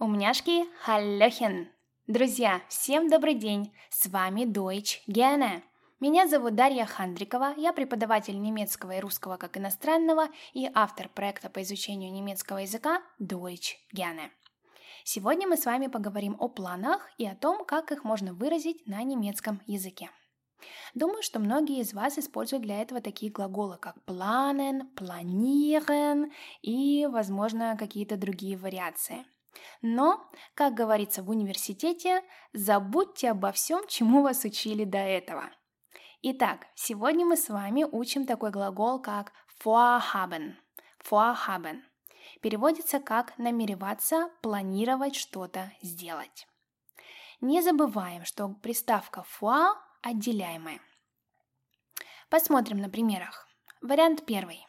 Умняшки, халлёхен! Друзья, всем добрый день! С вами Deutsch Gerne. Меня зовут Дарья Хандрикова, я преподаватель немецкого и русского как иностранного и автор проекта по изучению немецкого языка Deutsch Gerne. Сегодня мы с вами поговорим о планах и о том, как их можно выразить на немецком языке. Думаю, что многие из вас используют для этого такие глаголы, как planen, planieren и, возможно, какие-то другие вариации – но, как говорится в университете, забудьте обо всем, чему вас учили до этого. Итак, сегодня мы с вами учим такой глагол, как vorhaben. Vorhaben. Переводится как намереваться, планировать что-то сделать. Не забываем, что приставка vor отделяемая. Посмотрим на примерах. Вариант первый.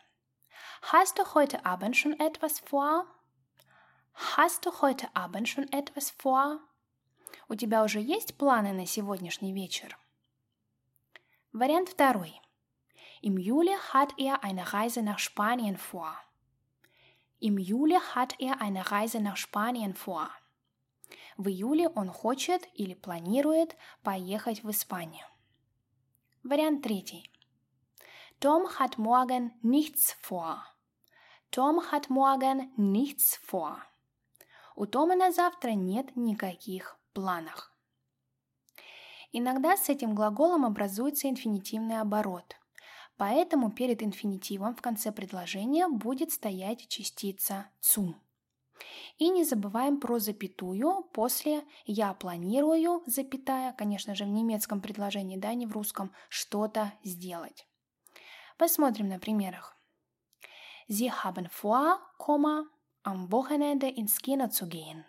Hast du heute Abend schon etwas vor? Hast du heute Abend schon etwas vor? У тебя уже есть планы на сегодняшний вечер? Вариант второй. Im Juli hat er eine Reise nach Spanien vor. Im Juli hat er eine Reise nach Spanien vor. В июле он хочет или планирует поехать в Испанию. Вариант третий. Tom hat morgen nichts vor. Tom hat morgen nichts vor. У Тома на завтра нет никаких планов. Иногда с этим глаголом образуется инфинитивный оборот, поэтому перед инфинитивом в конце предложения будет стоять частица «цу». И не забываем про запятую после «я планирую», запятая, конечно же, в немецком предложении, да, не в русском, что-то сделать. Посмотрим на примерах. Sie haben vor, am Wochenende ins Kino zu gehen.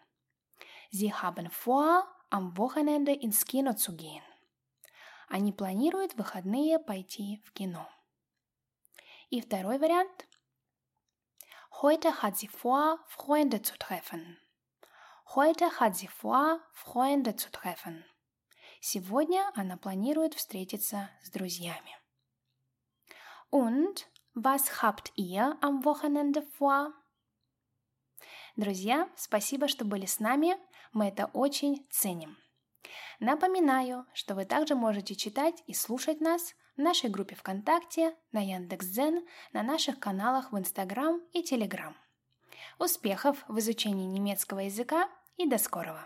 Sie haben vor, am Wochenende ins Kino zu gehen. Они планируют в выходные пойти в кино. И второй вариант. Heute hat sie vor, Freunde zu treffen. Heute hat sie vor, Freunde zu treffen. Сегодня она планирует встретиться с друзьями. Und was habt ihr am Wochenende vor? Друзья, спасибо, что были с нами, мы это очень ценим. Напоминаю, что вы также можете читать и слушать нас в нашей группе ВКонтакте, на Яндекс.Дзен, на наших каналах в Инстаграм и Телеграм. Успехов в изучении немецкого языка и до скорого!